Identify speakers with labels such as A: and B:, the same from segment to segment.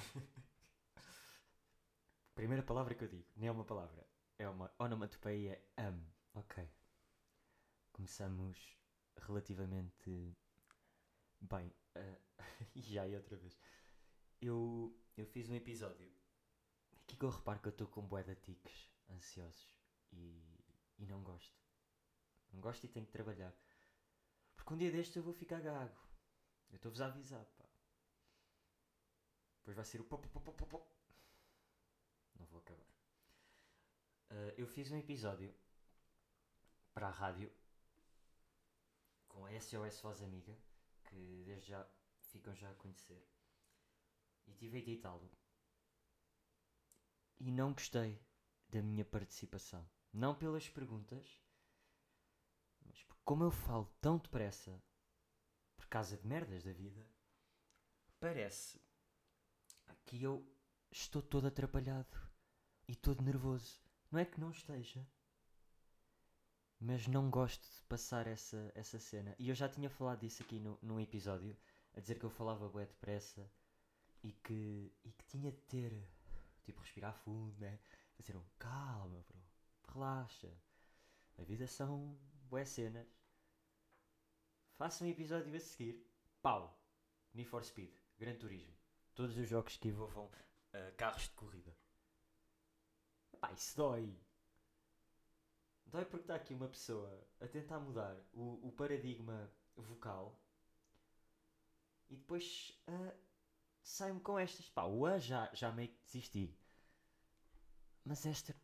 A: Primeira palavra que eu digo, nem é uma palavra, é uma onomatopeia am. Ok. Começamos relativamente bem. Uh, já é outra vez. Eu, eu fiz um episódio. Aqui que eu reparo que eu estou com bué de tiques ansiosos e, e não gosto. Não gosto e tenho que trabalhar. Porque um dia destes eu vou ficar gago. Eu estou-vos a avisar. Depois vai ser o. Não vou acabar. Uh, eu fiz um episódio para a rádio com a SOS Voz Amiga, que desde já ficam já a conhecer. E tive a editá-lo. E não gostei da minha participação. Não pelas perguntas, mas como eu falo tão depressa por causa de merdas da vida, parece que eu estou todo atrapalhado e todo nervoso. Não é que não esteja, mas não gosto de passar essa, essa cena. E eu já tinha falado disso aqui no, num episódio, a dizer que eu falava bué depressa e que, e que tinha de ter, tipo, respirar fundo, né? Fazer um calma, bro, relaxa. A vida são bué cenas. Faça um episódio a seguir. Pau! Need for Speed, Gran Turismo. Todos os jogos que envolvam uh, carros de corrida. Pá, isso dói. Dói porque está aqui uma pessoa a tentar mudar o, o paradigma vocal e depois uh, sai-me com estas. Pá, o A já, já meio que desisti. Mas esta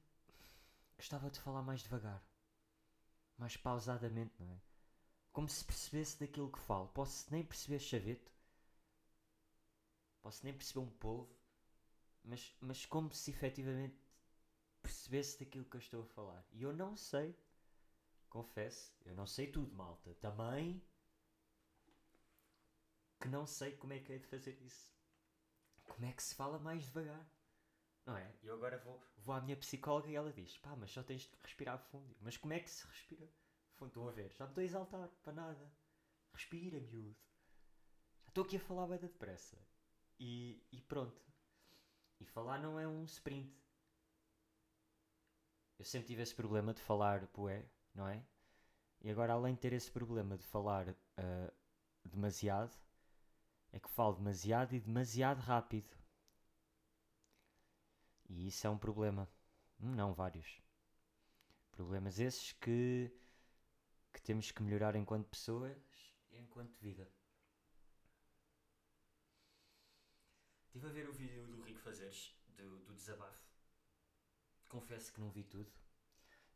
A: gostava de falar mais devagar, mais pausadamente, não é? Como se percebesse daquilo que falo. Posso nem perceber chaveto, posso nem perceber um polvo, mas, mas como se efetivamente percebesse daquilo que eu estou a falar. E eu não sei, confesso, eu não sei tudo, malta. Também que não sei como é que é de fazer isso. Como é que se fala mais devagar? Não é? Eu agora vou, vou à minha psicóloga e ela diz: pá, mas só tens de respirar fundo. Mas como é que se respira fundo? Estão a ver? Já me estou a exaltar para nada. Respira, miúdo. Já estou aqui a falar bem depressa. E, e pronto. E falar não é um sprint. Eu sempre tive esse problema de falar poé, não é? E agora, além de ter esse problema de falar uh, demasiado, é que falo demasiado e demasiado rápido. E isso é um problema. Não, vários. Problemas esses que, que temos que melhorar enquanto pessoas enquanto vida. Estive a ver o vídeo do Rico Fazeres, do, do desabafo. Confesso que não vi tudo.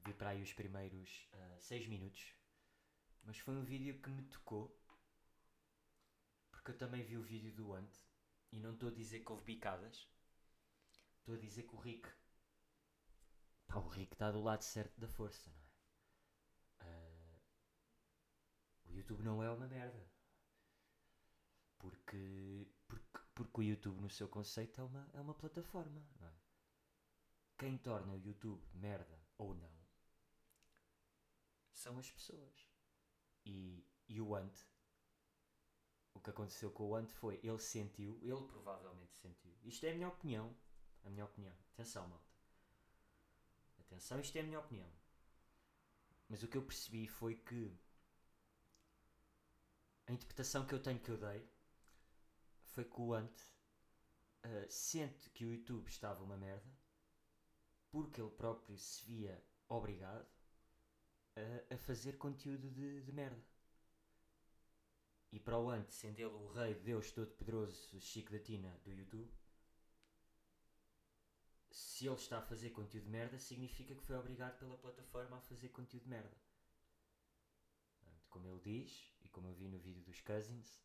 A: Vi para aí os primeiros 6 uh, minutos. Mas foi um vídeo que me tocou porque eu também vi o vídeo do Ant e não estou a dizer que houve bicadas. Estou a dizer que o Rick. Pá, o Rick está do lado certo da força, não é? Uh, o YouTube não é uma merda. Porque, porque, o YouTube, no seu conceito, é uma, é uma plataforma, é? Quem torna o YouTube merda ou não são as pessoas. E, e o Ant o que aconteceu com o Ant foi, ele sentiu, ele provavelmente sentiu. Isto é a minha opinião. A minha opinião. Atenção, malta. Atenção, isto é a minha opinião. Mas o que eu percebi foi que a interpretação que eu tenho que eu dei foi que o Ant uh, sente que o YouTube estava uma merda porque ele próprio se via obrigado a, a fazer conteúdo de, de merda. E para o antes, sendo ele o rei de Deus Todo-Poderoso Chico da Tina do YouTube, se ele está a fazer conteúdo de merda, significa que foi obrigado pela plataforma a fazer conteúdo de merda. Como ele diz, e como eu vi no vídeo dos Cousins,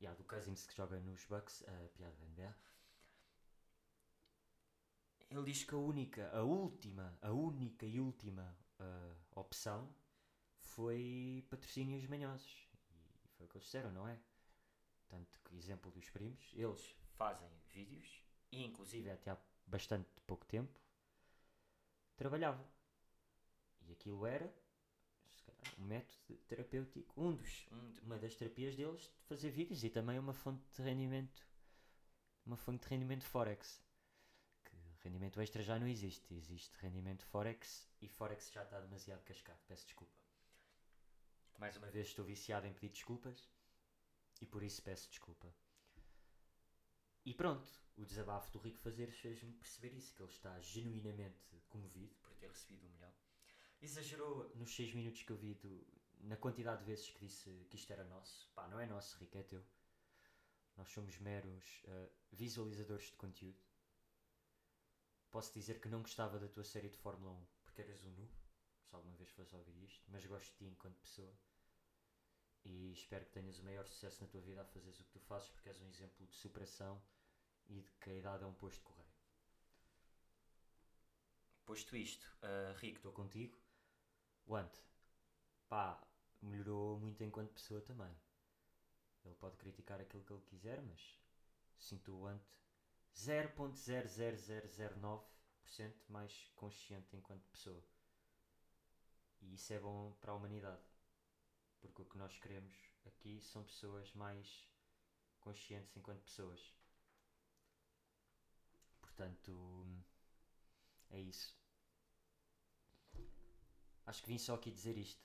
A: e há do Cousins que joga nos Bucks, a piada da NBA, ele diz que a única, a última, a única e última uh, opção foi patrocínios manhosos. Foi o que eles disseram, não é? Tanto que, exemplo dos primos, eles fazem vídeos e, inclusive, até há bastante pouco tempo, trabalhavam. E aquilo era, se calhar, um método terapêutico, um dos, um, uma das terapias deles, de fazer vídeos e também uma fonte de rendimento uma fonte de rendimento Forex. Que rendimento extra já não existe. Existe rendimento Forex e Forex já está demasiado cascado. Peço desculpa. Mais uma vez estou viciado em pedir desculpas e por isso peço desculpa. E pronto, o desabafo do Rico Fazeres fez-me perceber isso, que ele está genuinamente comovido por ter recebido um milhão. Exagerou nos 6 minutos que eu vi do, na quantidade de vezes que disse que isto era nosso. Pá, não é nosso, Rico, é teu. Nós somos meros uh, visualizadores de conteúdo. Posso dizer que não gostava da tua série de Fórmula 1 porque eras um noob, se alguma vez fosse ouvir isto, mas gosto de ti enquanto pessoa e espero que tenhas o maior sucesso na tua vida a fazeres o que tu fazes porque és um exemplo de superação e de que a idade é um posto de correio. Posto isto, uh, Rico, estou contigo. Ant, pá, melhorou muito enquanto pessoa também. Ele pode criticar aquilo que ele quiser, mas sinto o Ant 0.00009% mais consciente enquanto pessoa. E isso é bom para a humanidade. Porque o que nós queremos aqui são pessoas mais conscientes enquanto pessoas. Portanto, é isso. Acho que vim só aqui dizer isto.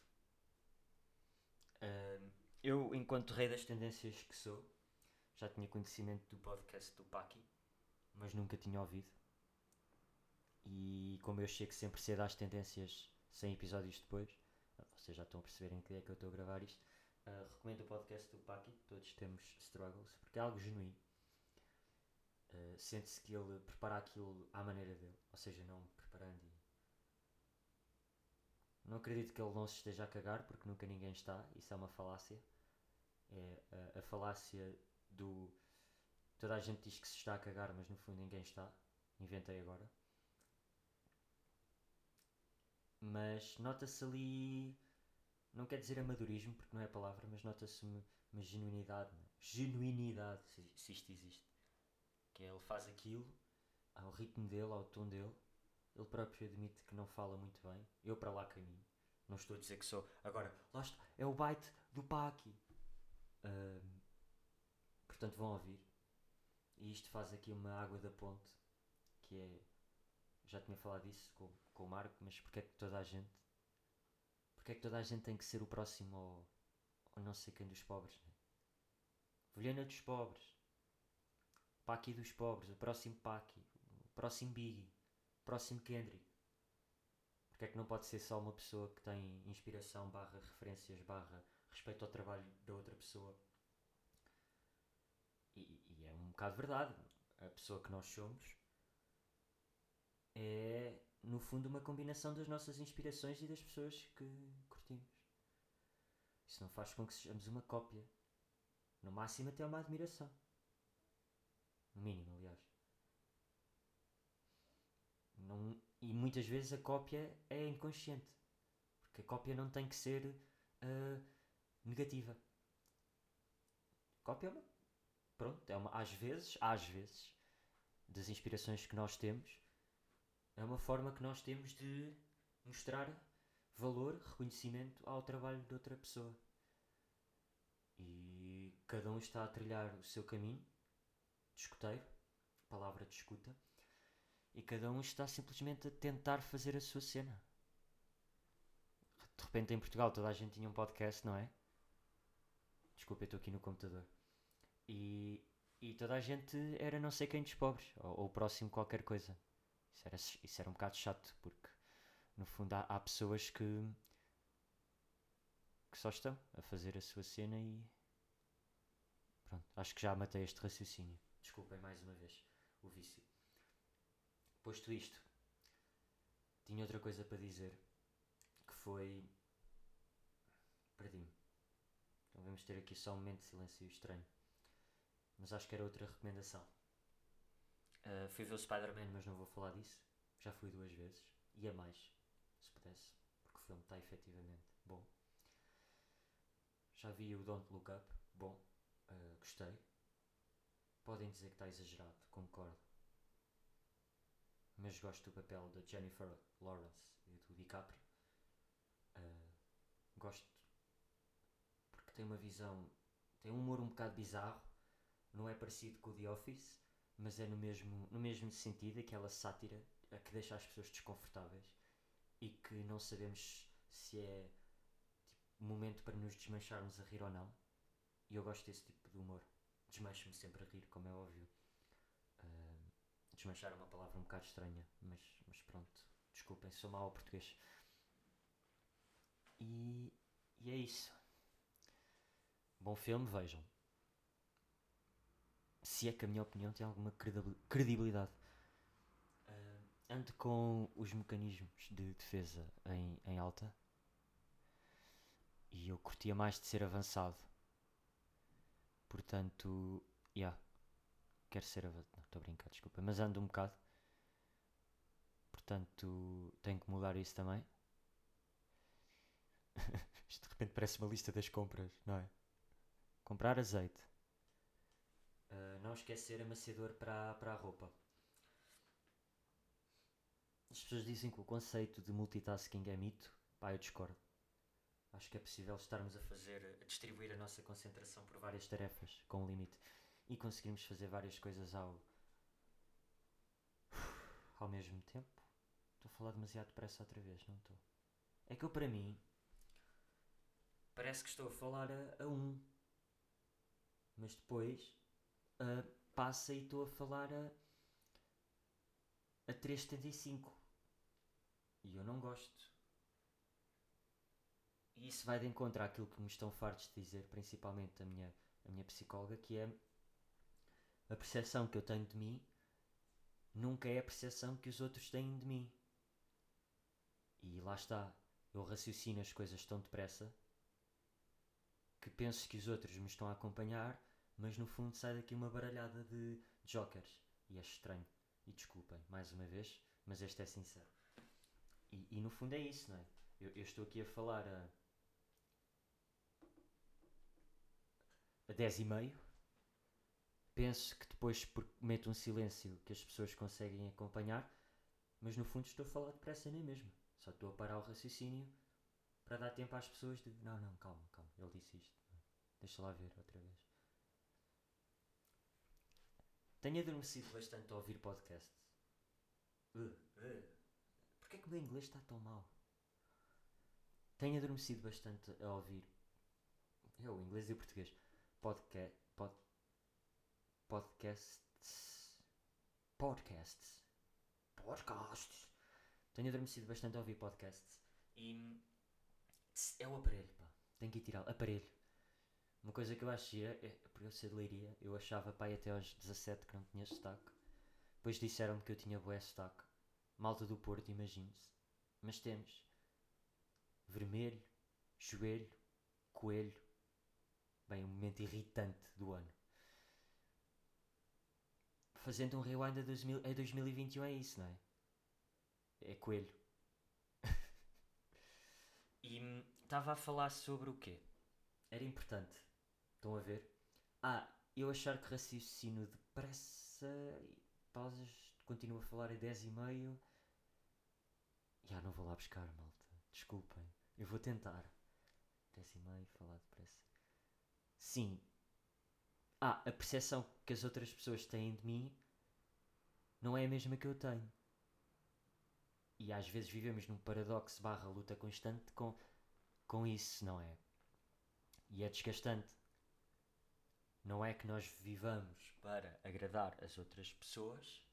A: Uh, eu, enquanto rei das tendências que sou, já tinha conhecimento do podcast do Paki, mas nunca tinha ouvido. E como eu chego sempre cedo às tendências 100 episódios depois, vocês já estão a perceber em que é que eu estou a gravar isto. Uh, recomendo o podcast do Paki, todos temos struggles, porque é algo genuíno. Uh, Sente-se que ele prepara aquilo à maneira dele, ou seja, não preparando. Não acredito que ele não se esteja a cagar, porque nunca ninguém está, isso é uma falácia. É a, a falácia do. Toda a gente diz que se está a cagar, mas no fundo ninguém está. Inventei agora. Mas nota-se ali não quer dizer amadorismo, porque não é a palavra, mas nota-se uma, uma, genuinidade, né? genuinidade, se, se, isto existe. Que é, ele faz aquilo ao ritmo dele, ao tom dele. Ele próprio admite que não fala muito bem. Eu para lá caminho. Não estou a dizer que sou. Agora, lá está, é o byte do Paki. Um, portanto, vão ouvir. E isto faz aqui uma água da ponte, que é. Já tinha falado disso com, com o Marco, mas porque é que toda a gente porque é que toda a gente tem que ser o próximo ao, ao não sei quem dos pobres? Né? Vilhena dos pobres. Paki dos pobres. O próximo Paki. O próximo Biggie. Próximo Kendrick. Porque é que não pode ser só uma pessoa que tem inspiração, barra referências, barra respeito ao trabalho da outra pessoa? E, e é um bocado verdade. A pessoa que nós somos é no fundo, uma combinação das nossas inspirações e das pessoas que curtimos. Isso não faz com que sejamos uma cópia. No máximo, até uma admiração. No mínimo, aliás. Não, e muitas vezes a cópia é inconsciente. Porque a cópia não tem que ser uh, negativa. Cópia é uma. Pronto, é uma. Às vezes, às vezes, das inspirações que nós temos, é uma forma que nós temos de mostrar valor, reconhecimento ao trabalho de outra pessoa. E cada um está a trilhar o seu caminho, de escuteiro, palavra de escuta, e cada um está simplesmente a tentar fazer a sua cena. De repente em Portugal toda a gente tinha um podcast, não é? Desculpa, eu estou aqui no computador. E, e toda a gente era não sei quem dos pobres, ou, ou próximo qualquer coisa. Isso era, isso era um bocado chato, porque no fundo há, há pessoas que, que só estão a fazer a sua cena e. Pronto, acho que já matei este raciocínio. Desculpem mais uma vez o vício. Posto isto, tinha outra coisa para dizer que foi. Perdi-me. Então vamos ter aqui só um momento de silêncio estranho. Mas acho que era outra recomendação. Uh, fui ver o Spider-Man, mas não vou falar disso. Já fui duas vezes. Ia mais, se pudesse. Porque o filme está efetivamente bom. Já vi o Don't Look Up. Bom. Uh, gostei. Podem dizer que está exagerado. Concordo. Mas gosto do papel da Jennifer Lawrence e do DiCaprio. Uh, gosto porque tem uma visão. Tem um humor um bocado bizarro. Não é parecido com o The Office mas é no mesmo, no mesmo sentido, aquela sátira a que deixa as pessoas desconfortáveis e que não sabemos se é tipo, momento para nos desmancharmos a rir ou não. E eu gosto desse tipo de humor. Desmancho-me sempre a rir, como é óbvio. Desmanchar é uma palavra um bocado estranha, mas, mas pronto, desculpem, sou mau ao português. E, e é isso. Bom filme, vejam. Se é que a minha opinião tem alguma credibilidade. Uh, com os mecanismos de defesa em, em alta. E eu curtia mais de ser avançado. Portanto. Yeah, quero ser avançado. Não, estou a brincar, desculpa. Mas ando um bocado. Portanto, tenho que mudar isso também. Isto de repente parece uma lista das compras, não é? Comprar azeite. Uh, não esquecer amaciador para, para a roupa. As pessoas dizem que o conceito de multitasking é mito. Pá, eu discordo. Acho que é possível estarmos a fazer, a distribuir a nossa concentração por várias tarefas, com um limite. E conseguirmos fazer várias coisas ao. ao mesmo tempo. Estou a falar demasiado depressa outra vez, não estou? É que eu, para mim, parece que estou a falar a, a um. Mas depois uh, passa e estou a falar a, a 3,75. E eu não gosto. E isso vai de encontro àquilo que me estão fartos de dizer, principalmente a minha, a minha psicóloga, que é a percepção que eu tenho de mim nunca é a percepção que os outros têm de mim. E lá está, eu raciocino as coisas tão depressa que penso que os outros me estão a acompanhar, mas no fundo sai daqui uma baralhada de jokers. E é estranho. E desculpem, mais uma vez, mas este é sincero. E, e no fundo é isso, não é? Eu, eu estou aqui a falar a, a 10 e meio. Penso que depois meto um silêncio que as pessoas conseguem acompanhar, mas no fundo estou a falar depressa nem mesmo. Só estou a parar o raciocínio para dar tempo às pessoas de não, não, calma, calma, ele disse isto. Deixa lá ver outra vez. Tenho adormecido bastante a ouvir podcasts. Uh, uh. Porquê que o meu inglês está tão mal? Tenho adormecido bastante a ouvir. É o inglês e português. Podca pod, podcasts. Podcasts. Podcasts. Tenho adormecido bastante a ouvir podcasts. E é o aparelho, pá. Tenho que ir tirar. Aparelho. Uma coisa que eu achei, é, porque eu sei de leiria, eu achava, pá, até aos 17 que não tinha sotaque. Depois disseram-me que eu tinha boé sotaque. Malta do Porto, imagine-se. Mas temos vermelho, joelho, coelho. Bem, um momento irritante do ano. Fazendo um rewind a, 2000, a 2021 é isso, não é? É coelho. e estava a falar sobre o quê? Era importante. Estão a ver? Ah, eu achar que raciocínio depressa e pausas, continuo a falar a 10 e meio. Já não vou lá buscar, malta. Desculpem. Eu vou tentar. 10 e meio, falar depressa. Sim. Ah, a percepção que as outras pessoas têm de mim não é a mesma que eu tenho. E às vezes vivemos num paradoxo barra luta constante com, com isso, não é? E é desgastante. Não é que nós vivamos para agradar as outras pessoas,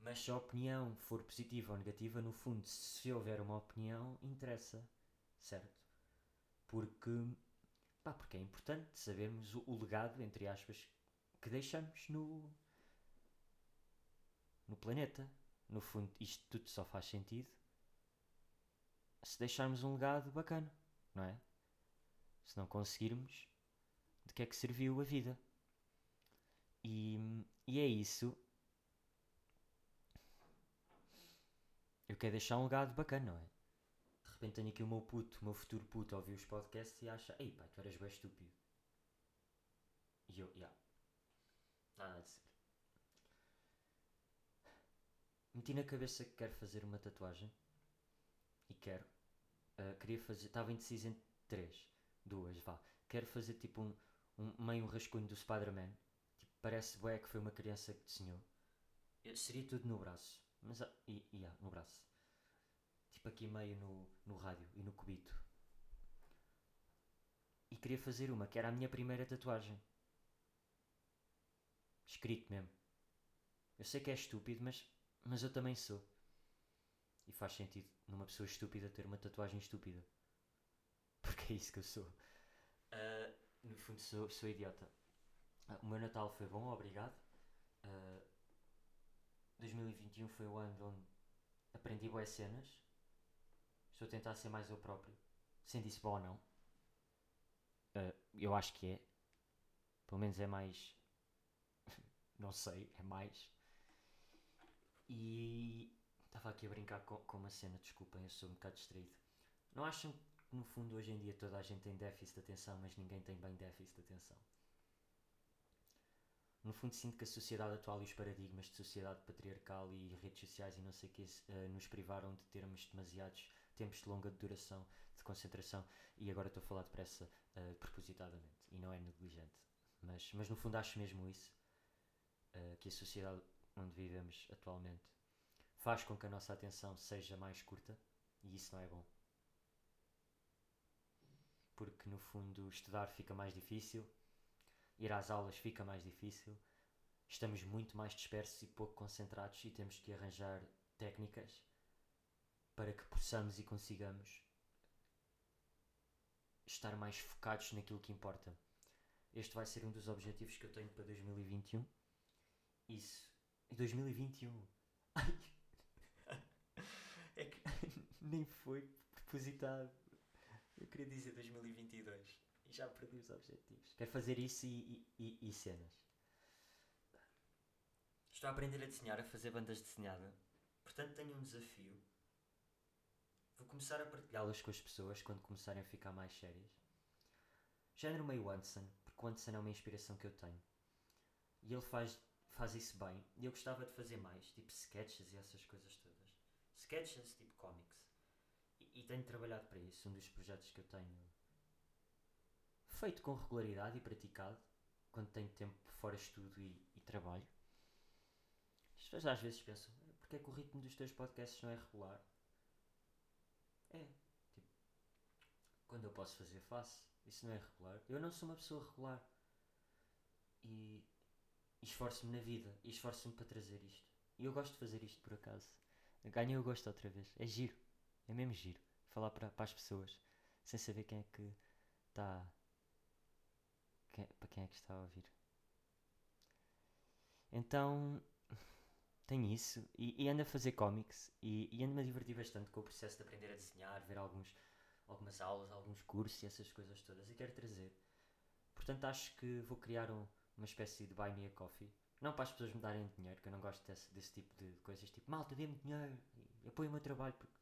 A: mas se a opinião for positiva ou negativa, no fundo, se houver uma opinião, interessa, certo? Porque, pá, porque é importante sabermos o, o legado, entre aspas, que deixamos no, no planeta. No fundo, isto tudo só faz sentido se deixarmos um legado bacana, não é? Se não conseguirmos, de que é que serviu a vida? E, e é isso Eu quero deixar um legado bacana, não é? Repente tenho aqui o meu puto, o meu futuro puto, a ouvir os podcasts e acha, ei pai, tu eras bem estúpido. E eu. Yeah. Nada de ser. Meti na cabeça que quero fazer uma tatuagem. E quero. Uh, queria fazer. Estava indeciso entre três. Duas, vá. Quero fazer tipo um, um meio rascunho do Spider-Man. Tipo, parece bué que foi uma criança que desenhou. Seria tudo no braço. Mas, ah, e, e, ah, no braço. Tipo aqui meio no, no rádio e no cubito. E queria fazer uma, que era a minha primeira tatuagem. Escrito mesmo. Eu sei que é estúpido, mas, mas eu também sou. E faz sentido numa pessoa estúpida ter uma tatuagem estúpida. Porque é isso que eu sou. Ah, no fundo, sou, sou idiota. Ah, o meu Natal foi bom, obrigado. Ah, 2021 foi o ano onde aprendi boas cenas. Estou a tentar ser mais eu próprio. Sendo isso bom ou não. Ah, eu acho que é. Pelo menos é mais. não sei, é mais. E estava aqui a brincar com, com uma cena, desculpem, eu sou um bocado distraído. Não acham que no fundo hoje em dia toda a gente tem déficit de atenção, mas ninguém tem bem déficit de atenção? No fundo sinto que a sociedade atual e os paradigmas de sociedade patriarcal e redes sociais e não sei o que nos privaram de termos demasiados tempos de longa duração, de concentração e agora estou a falar depressa uh, propositadamente e não é negligente. Mas, mas no fundo acho mesmo isso, uh, que a sociedade onde vivemos atualmente faz com que a nossa atenção seja mais curta e isso não é bom. Porque no fundo estudar fica mais difícil, ir às aulas fica mais difícil, estamos muito mais dispersos e pouco concentrados e temos que arranjar técnicas para que possamos e consigamos estar mais focados naquilo que importa. Este vai ser um dos objetivos que eu tenho para 2021. Isso. 2021. Ai. É que nem foi propositado. Eu queria dizer 2022 e já perdi os objetivos. Quero fazer isso e, e, e, cenas. Estou a aprender a desenhar, a fazer bandas desenhadas. Portanto, tenho um desafio. Vou começar a partilhá-las com as pessoas quando começarem a ficar mais sérias. Género meio Anderson, porque o Anderson é uma inspiração que eu tenho. E ele faz, faz isso bem. E eu gostava de fazer mais, tipo sketches e essas coisas todas. Sketches, tipo comics. E, e tenho trabalhado para isso. Um dos projetos que eu tenho feito com regularidade e praticado quando tenho tempo fora estudo e, e trabalho. As pessoas às vezes pensam, porque é que o ritmo dos teus podcasts não é regular? É, tipo, quando eu posso fazer, faço. Isso não é regular. Eu não sou uma pessoa regular. E, esforço-me na vida. E esforço-me para trazer isto. E eu gosto de fazer isto por acaso. Ganhei o gosto outra vez. É giro. É mesmo giro. Falar para, para as pessoas. Sem saber quem é que está. Quem, para quem é que está a ouvir. Então. Tenho isso. E, e ando a fazer cómics. E, e ando-me a divertir bastante com o processo de aprender a desenhar, ver alguns algumas aulas, alguns cursos e essas coisas todas e quero trazer. Portanto, acho que vou criar um, uma espécie de Buy Me a Coffee. Não para as pessoas me darem dinheiro, que eu não gosto desse, desse tipo de coisas, tipo malta, dê-me dinheiro apoie o meu trabalho, porque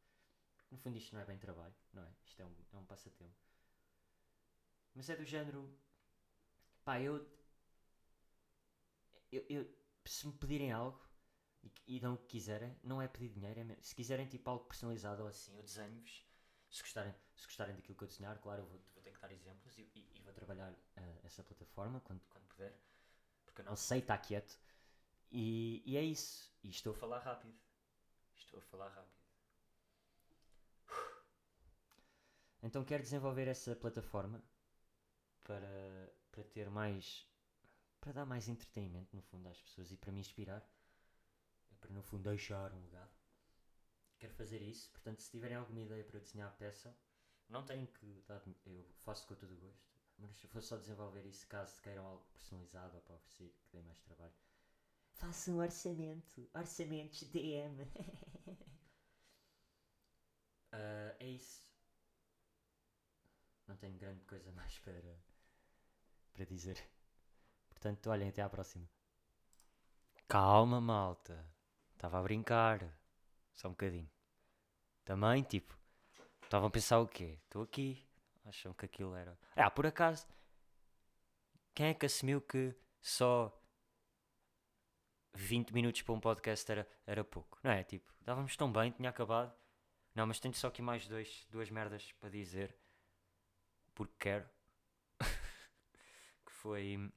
A: no fundo isto não é bem trabalho, não é? Isto é um, é um passatempo. Mas é do género, pá, eu, eu, eu se me pedirem algo e, e dão o que quiserem, não é pedir dinheiro, é mesmo, se quiserem tipo algo personalizado ou assim, eu desenho-vos se gostarem, se gostarem daquilo que eu desenhar, claro, eu vou, vou ter que dar exemplos e, e, e vou trabalhar uh, essa plataforma quando, quando puder, porque eu não sei estar quieto. E, e é isso. E estou a falar rápido. Estou a falar rápido. Então quero desenvolver essa plataforma para, para ter mais. para dar mais entretenimento, no fundo, às pessoas e para me inspirar. Para, no fundo, deixar um legado quero fazer isso. Portanto, se tiverem alguma ideia para desenhar a peça, não tenho que dar, eu faço com todo o gosto. Mas vou só desenvolver isso caso queiram algo personalizado ou para oferecer que dê mais trabalho. Faça um orçamento, orçamentos DM. uh, ah, é isso. Não tenho grande coisa mais para, para dizer. Portanto, olhem, até à próxima. Calma, malta. Estava a brincar. Só um bocadinho. Também, tipo, estavam a pensar o quê? Estou aqui. Acham que aquilo era. Ah, por acaso, quem é que assumiu que só 20 minutos para um podcast era, era pouco? Não é? Tipo, dávamos tão bem, tinha acabado. Não, mas tenho só aqui mais dois, duas merdas para dizer. Porque quero. que foi.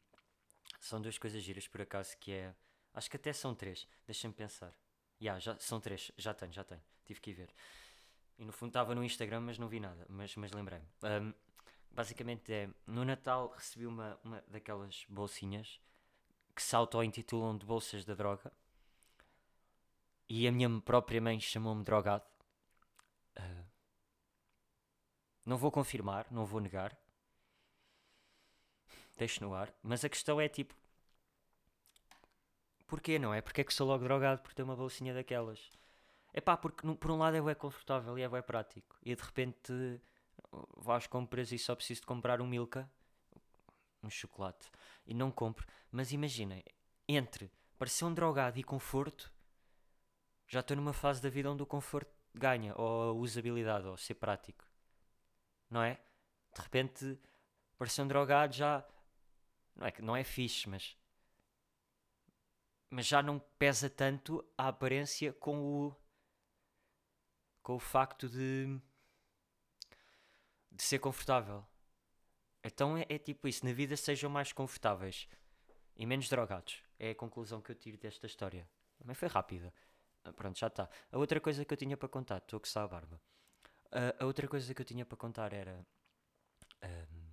A: são duas coisas giras por acaso que é. Acho que até são três. Deixa-me pensar. Yeah, já, são três, já tenho, já tenho. Tive que ir ver. E no fundo estava no Instagram, mas não vi nada. Mas, mas lembrei-me. Um, basicamente é. No Natal recebi uma, uma daquelas bolsinhas que se auto-intitulam de bolsas da droga. E a minha própria mãe chamou-me drogado. Uh, não vou confirmar, não vou negar. Deixo no ar. Mas a questão é tipo. Porquê, não é? Porque é que sou logo drogado por ter uma bolsinha daquelas? É pá, porque por um lado é confortável e é prático. E de repente vais compras e só preciso de comprar um Milka, um chocolate, e não compro. Mas imaginem, entre parecer um drogado e conforto, já estou numa fase da vida onde o conforto ganha, ou a usabilidade, ou ser prático. Não é? De repente, parecer um drogado já. Não é, não é fixe, mas. Mas já não pesa tanto a aparência com o. com o facto de. de ser confortável. Então é, é tipo isso, na vida sejam mais confortáveis e menos drogados. É a conclusão que eu tiro desta história. Também foi rápida. Ah, pronto, já está. A outra coisa que eu tinha para contar, estou a coçar a barba. Uh, a outra coisa que eu tinha para contar era. Um,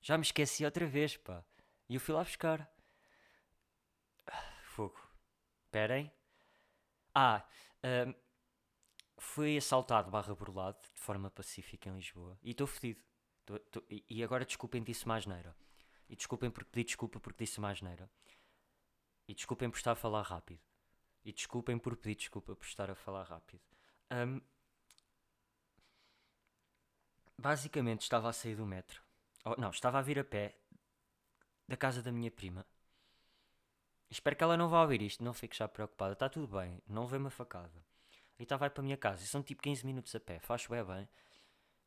A: já me esqueci outra vez, pá. E eu fui lá buscar. Fogo. Esperem. Ah, um, fui assaltado barra burlado de forma pacífica em Lisboa. E estou fedido. Tô, tô, e agora desculpem disse mais neira. E desculpem porque pedi desculpa porque disse mais neira. E desculpem por estar a falar rápido. E desculpem por pedir desculpa por estar a falar rápido. Um, basicamente estava a sair do metro. Oh, não, estava a vir a pé da casa da minha prima. Espero que ela não vá ouvir isto, não fique já preocupada. Está tudo bem, não vê uma facada. E está vai para a minha casa. E são tipo 15 minutos a pé. Faz bem bem.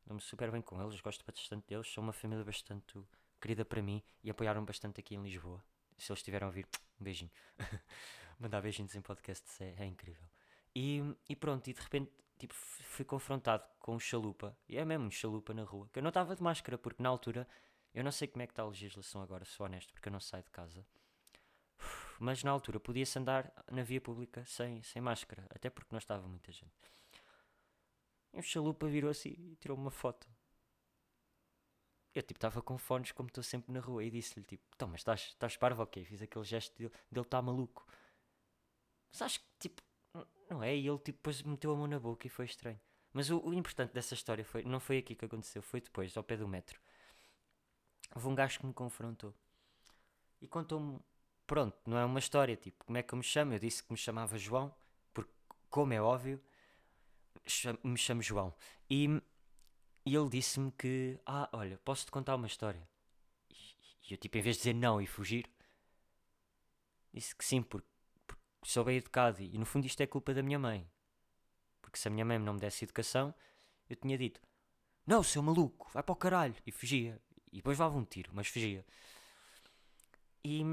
A: Dou-me super bem com eles, gosto bastante deles. São uma família bastante querida para mim e apoiaram bastante aqui em Lisboa. Se eles estiverem a ouvir, um beijinho. Mandar beijinhos em podcast é, é, incrível. E, e pronto, e de repente tipo, fui confrontado com um chalupa, e é mesmo um chalupa na rua, que eu não estava de máscara, porque na altura, eu não sei como é que está a legislação agora, sou honesto, porque eu não saio de casa. Mas na altura podia-se andar na via pública sem, sem máscara, até porque não estava muita gente. E o chalupa virou-se e tirou uma foto. Eu tipo estava com fones como estou sempre na rua e disse-lhe tipo, então mas estás, estás parvo ok? Fiz aquele gesto dele estar tá maluco. Mas acho que tipo, não é? E ele tipo depois meteu a mão na boca e foi estranho. Mas o, o importante dessa história foi, não foi aqui que aconteceu, foi depois, ao pé do metro. Houve um gajo que me confrontou e contou-me, pronto, não é uma história, tipo, como é que eu me chamo? Eu disse que me chamava João, porque, como é óbvio, me chamo João. E, e ele disse-me que, ah, olha, posso-te contar uma história. E eu, tipo, em vez de dizer não e fugir, disse que sim, porque sou bem educado e no fundo isto é culpa da minha mãe. Porque se a minha mãe não me desse educação, eu tinha dito: Não, seu maluco, vai para o caralho. E fugia. E depois levava um tiro, mas fugia. E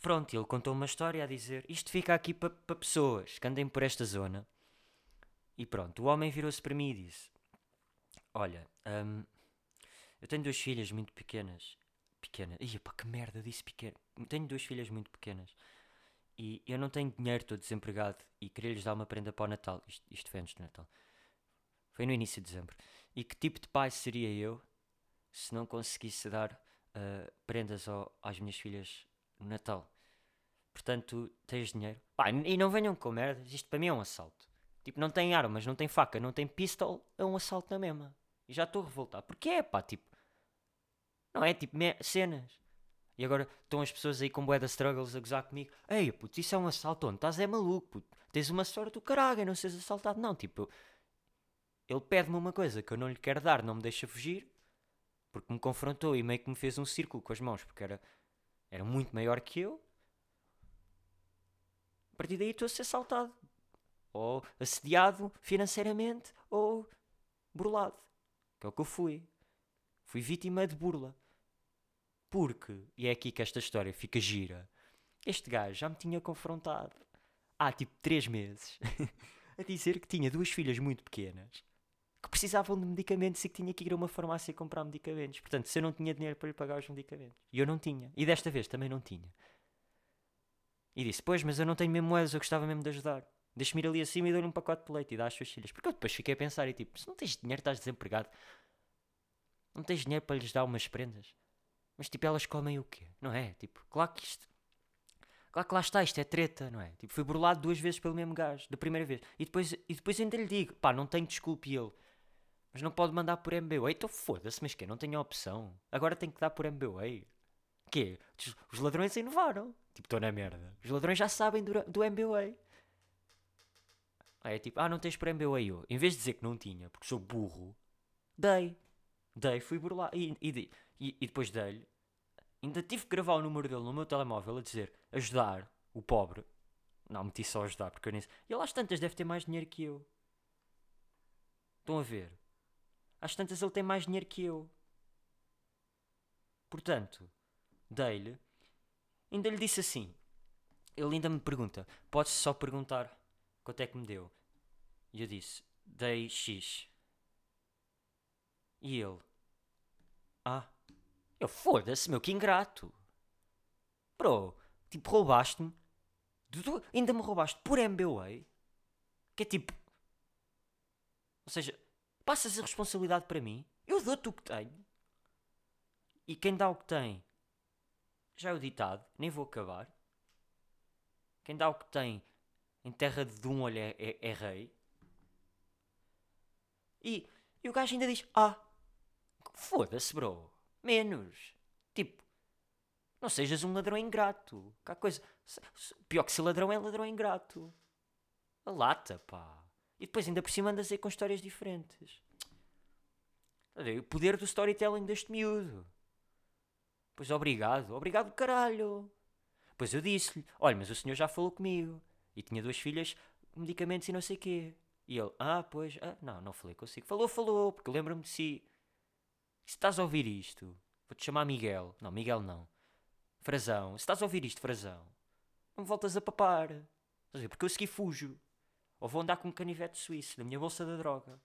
A: pronto, ele contou uma história a dizer: Isto fica aqui para pa pessoas que andem por esta zona. E pronto, o homem virou-se para mim e disse: Olha, hum, eu tenho duas filhas muito pequenas. Pequena. Ih, que merda, disse pequena. Tenho duas filhas muito pequenas e eu não tenho dinheiro, estou desempregado e queria-lhes dar uma prenda para o Natal. Isto, isto foi antes do Natal. Foi no início de dezembro. E que tipo de pai seria eu se não conseguisse dar uh, prendas ao, às minhas filhas no Natal? Portanto, tens dinheiro. Pá, e não venham com merdas, isto para mim é um assalto. Tipo, não tem armas, não tem faca, não tem pistol, é um assalto na mesma. E já estou revoltado. Porquê é pá, tipo. Não é tipo cenas. E agora estão as pessoas aí com bué struggles a gozar comigo. Ei, puto, isso é um assalto onde? Estás é maluco, puto. Tens uma sorte do caralho, não seres assaltado. Não, tipo, ele pede-me uma coisa que eu não lhe quero dar, não me deixa fugir, porque me confrontou e meio que me fez um círculo com as mãos, porque era, era muito maior que eu. A partir daí estou a ser assaltado. Ou assediado financeiramente, ou burlado. Que é o que eu fui. Fui vítima de burla. Porque, e é aqui que esta história fica gira, este gajo já me tinha confrontado há tipo 3 meses a dizer que tinha duas filhas muito pequenas que precisavam de medicamentos e que tinha que ir a uma farmácia comprar medicamentos. Portanto, se eu não tinha dinheiro para lhe pagar os medicamentos. E eu não tinha. E desta vez também não tinha. E disse: Pois, mas eu não tenho mesmo moedas, eu gostava mesmo de ajudar. Deixa-me ir ali acima e dou-lhe um pacote de leite e dá às suas filhas. Porque eu depois fiquei a pensar e tipo: Se não tens dinheiro, estás desempregado. Não tens dinheiro para lhes dar umas prendas. Mas tipo, elas comem o quê? Não é? Tipo, claro que isto. Claro que lá está, isto é treta, não é? Tipo, fui burlado duas vezes pelo mesmo gajo, da primeira vez. E depois, e depois ainda lhe digo: pá, não tenho desculpe ele. Mas não pode mandar por MBWay. Então foda-se, mas que Não tenho opção. Agora tenho que dar por MBWay. Quê? Os ladrões inovaram. Tipo, estou na merda. Os ladrões já sabem do, do MBWay. É tipo, ah, não tens por MBWay. Em vez de dizer que não tinha, porque sou burro, dei. Dei, fui lá. E, e, e, e depois dei-lhe. Ainda tive que gravar o número dele no meu telemóvel a dizer ajudar o pobre. Não, meti só ajudar, porque eu nem sei. E ele às tantas deve ter mais dinheiro que eu. Estão a ver? Às tantas ele tem mais dinheiro que eu. Portanto, dei-lhe. Ainda lhe disse assim. Ele ainda me pergunta: Podes só perguntar quanto é que me deu? E eu disse: Dei X. E ele: Ah, eu foda-se, meu, que ingrato. Bro, tipo, roubaste-me. Ainda me roubaste por MBWay. Que é tipo. Ou seja, passas a responsabilidade para mim. Eu dou-te o que tenho. E quem dá o que tem já é o ditado, nem vou acabar. Quem dá o que tem em terra de um olho é, é, é rei. E, e o gajo ainda diz: Ah, foda-se, bro. Menos. Tipo, não sejas um ladrão ingrato. Que coisa. Pior que se ladrão é ladrão ingrato. A lata, pá. E depois ainda por cima andas aí com histórias diferentes. O poder do storytelling deste miúdo. Pois obrigado, obrigado caralho. Pois eu disse-lhe, olha, mas o senhor já falou comigo. E tinha duas filhas, medicamentos e não sei quê. E ele, ah, pois, ah, não, não falei consigo. Falou, falou, porque lembro-me de si. Se estás a ouvir isto, vou-te chamar Miguel. Não, Miguel não. Frazão, se estás a ouvir isto, Frazão, não me voltas a papar. Porque eu segui fujo. Ou vou andar com um canivete suíço na minha bolsa da droga.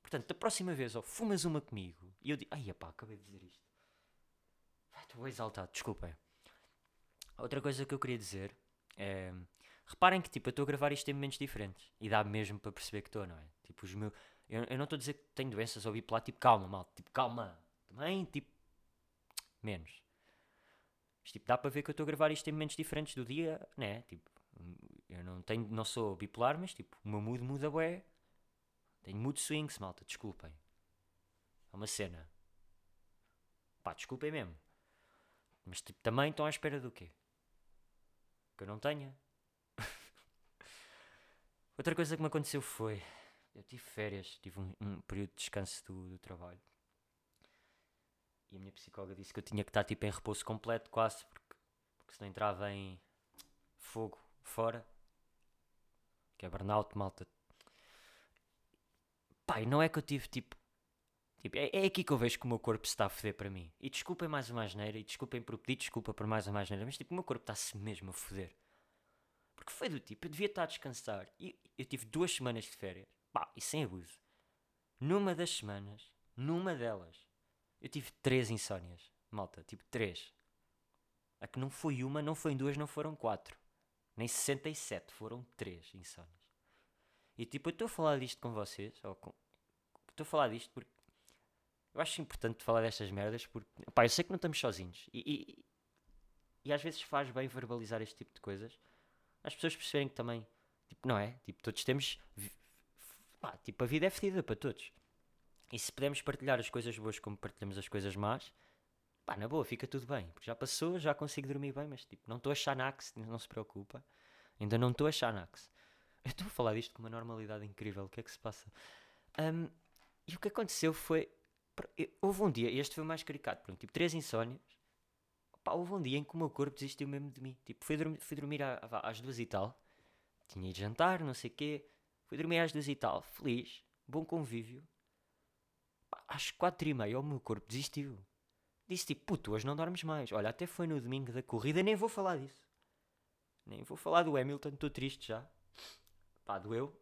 A: Portanto, da próxima vez, ó, fumas uma comigo. E eu digo, ai, pá, acabei de dizer isto. Estou exaltado, desculpem. Outra coisa que eu queria dizer é. Reparem que tipo, eu estou a gravar isto em momentos diferentes. E dá mesmo para perceber que estou, não é? Tipo, os meus. Eu, eu não estou a dizer que tenho doenças ou bipolar, tipo, calma, mal. Tipo, calma. Também, tipo. Menos. Mas, tipo, dá para ver que eu estou a gravar isto em momentos diferentes do dia, né? Tipo, eu não tenho, não sou bipolar, mas tipo, o meu mood muda bué. Tenho mood swings, malta, desculpem. É uma cena. Pá, desculpem mesmo. Mas tipo, também estão à espera do quê? Que eu não tenha. Outra coisa que me aconteceu foi. Eu tive férias, tive um, um período de descanso do, do, trabalho. E a minha psicóloga disse que eu tinha que estar tipo em repouso completo, quase, porque, porque senão entrava em fogo fora. Que é burnout, malta. Pai, não é que eu tive tipo Tipo, é, é, aqui que eu vejo que o meu corpo se está a foder para mim. E desculpem mais uma asneira, e desculpem por pedir desculpa por mais uma asneira, mas tipo, o meu corpo está-se mesmo a foder. Porque foi do tipo, eu devia estar a descansar. E eu tive duas semanas de férias. Pá, e sem abuso. Numa das semanas, numa delas, eu tive três insónias. Malta, tipo três. A que não foi uma, não foi duas, não foram quatro. Nem 67, foram três insónias. E tipo, eu estou a falar disto com vocês, ou com... Estou a falar disto porque eu acho importante falar destas merdas porque, pá, eu sei que não estamos sozinhos e, e, e às vezes faz bem verbalizar este tipo de coisas. As pessoas perceberem que também, tipo, não é? Tipo, todos temos, pá, tipo, a vida é fedida para todos. E se pudermos partilhar as coisas boas como partilhamos as coisas más, pá, na boa, fica tudo bem. Já passou, já consigo dormir bem, mas tipo, não estou a Xanax, não se preocupa. Ainda não estou a Xanax. Eu estou a falar disto com uma normalidade incrível. O que é que se passa? Um, e o que aconteceu foi Houve um dia, este foi mais caricato, pronto, tipo, três insónias. Pá, houve um dia em que o meu corpo desistiu mesmo de mim. Tipo, fui dormir, fui dormir às duas e tal. Tinha ido jantar, não sei o quê. Fui dormir às duas e tal, feliz, bom convívio. Pá, às quatro e meia o meu corpo desistiu. Disse tipo, puto, hoje não dormes mais. Olha, até foi no domingo da corrida, nem vou falar disso. Nem vou falar do Hamilton, estou triste já. Pá, doeu.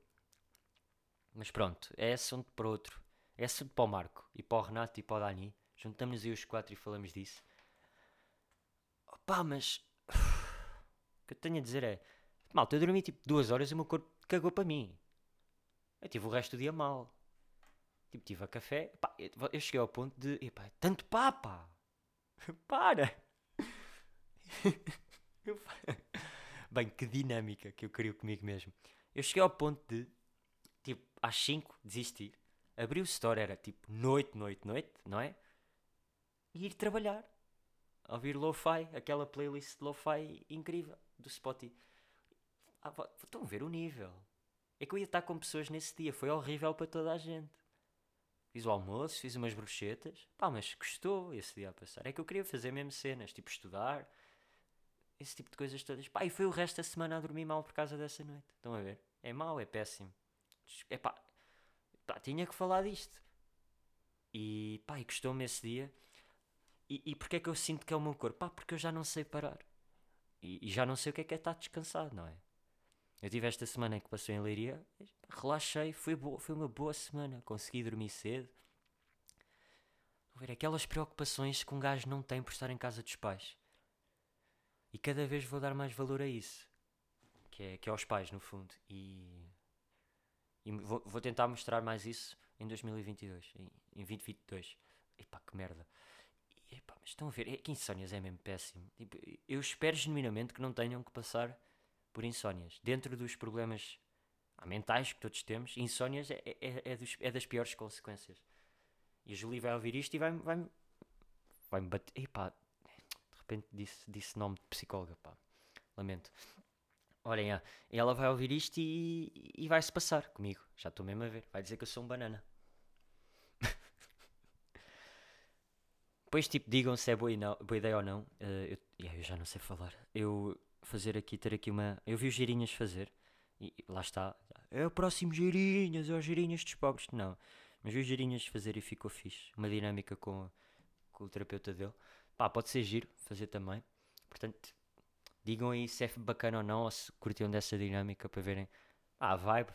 A: Mas pronto, é assunto para outro. É assunto para o Marco e para o Renato e para o Dani. Juntamos aí os quatro e falamos disso. Pá, mas. O que eu tenho a dizer é. Malta, eu dormi tipo duas horas e o meu corpo cagou para mim. Eu tive o resto do dia mal. Tipo, tive a café. Pá, eu cheguei ao ponto de. Epá, tanto papa! Para! Bem, que dinâmica que eu queria comigo mesmo. Eu cheguei ao ponto de, tipo, às 5 desistir. Abri o store, era tipo noite, noite, noite, não é? E ir trabalhar. Ouvir lo-fi, aquela playlist de lo-fi incrível do Spotify. Ah, estão a ver o nível. É que eu ia estar com pessoas nesse dia, foi horrível para toda a gente. Fiz o almoço, fiz umas brochetas. Pá, mas gostou esse dia a passar. É que eu queria fazer mesmo cenas, tipo estudar, esse tipo de coisas todas. Pá, e foi o resto da semana a dormir mal por causa dessa noite. Estão a ver? É mau, é péssimo. É pá, pá tinha que falar disto. E pá, e gostou-me esse dia. E, e porquê é que eu sinto que é o meu corpo? Pá, porque eu já não sei parar. E, e já não sei o que é que é estar descansado, não é? Eu tive esta semana que passou em Leiria, relaxei, foi, boa, foi uma boa semana, consegui dormir cedo. Ver aquelas preocupações que um gajo não tem por estar em casa dos pais. E cada vez vou dar mais valor a isso. Que é, que é aos pais, no fundo. E, e vou, vou, tentar mostrar mais isso em 2022, em, em 2022. Epá, que merda. Epá, mas estão a ver, é que insónias é mesmo péssimo. Tipo, eu espero genuinamente que não tenham que passar por insónias. Dentro dos problemas mentais que todos temos, insónias é, é, é, dos, é das piores consequências. E a Julie vai ouvir isto e vai-me vai, vai -me bater. Epá, de repente disse, disse nome de psicóloga, pá. Lamento. Olhem, ah, ela vai ouvir isto e, e vai-se passar comigo. Já estou mesmo a ver. Vai dizer que eu sou um banana. Depois, tipo, digam se é boa, não, boa ideia ou não. Uh, eu, eu já não sei falar. Eu fazer aqui, ter aqui uma. Eu vi os girinhas fazer e lá está. É o próximo girinhas, é os girinhas dos pobres. Não, mas vi os girinhas fazer e ficou fixe. Uma dinâmica com, com o terapeuta dele. Pá, pode ser giro fazer também. Portanto, digam aí se é bacana ou não, ou se curtiam dessa dinâmica para verem ah, a vibe.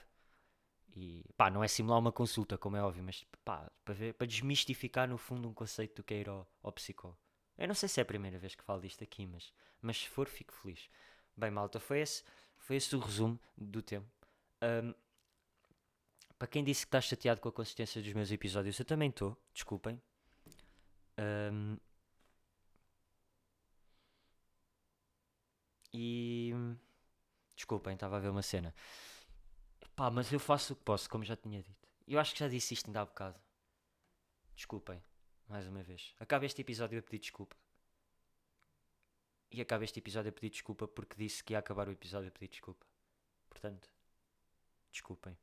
A: E pá, não é simular uma consulta, como é óbvio, mas pá, para, ver, para desmistificar no fundo um conceito do que é ir ao, ao psicólogo. Eu não sei se é a primeira vez que falo disto aqui, mas, mas se for, fico feliz. Bem, malta, foi esse, foi esse o resumo do tempo. Um, para quem disse que está chateado com a consistência dos meus episódios, eu também estou, desculpem. Um, e. Desculpem, estava a ver uma cena. Pá, mas eu faço o que posso, como já tinha dito. Eu acho que já disse isto ainda há bocado. Desculpem mais uma vez. Acaba este episódio a pedir desculpa. E acaba este episódio a pedir desculpa porque disse que ia acabar o episódio a pedir desculpa. Portanto, desculpem.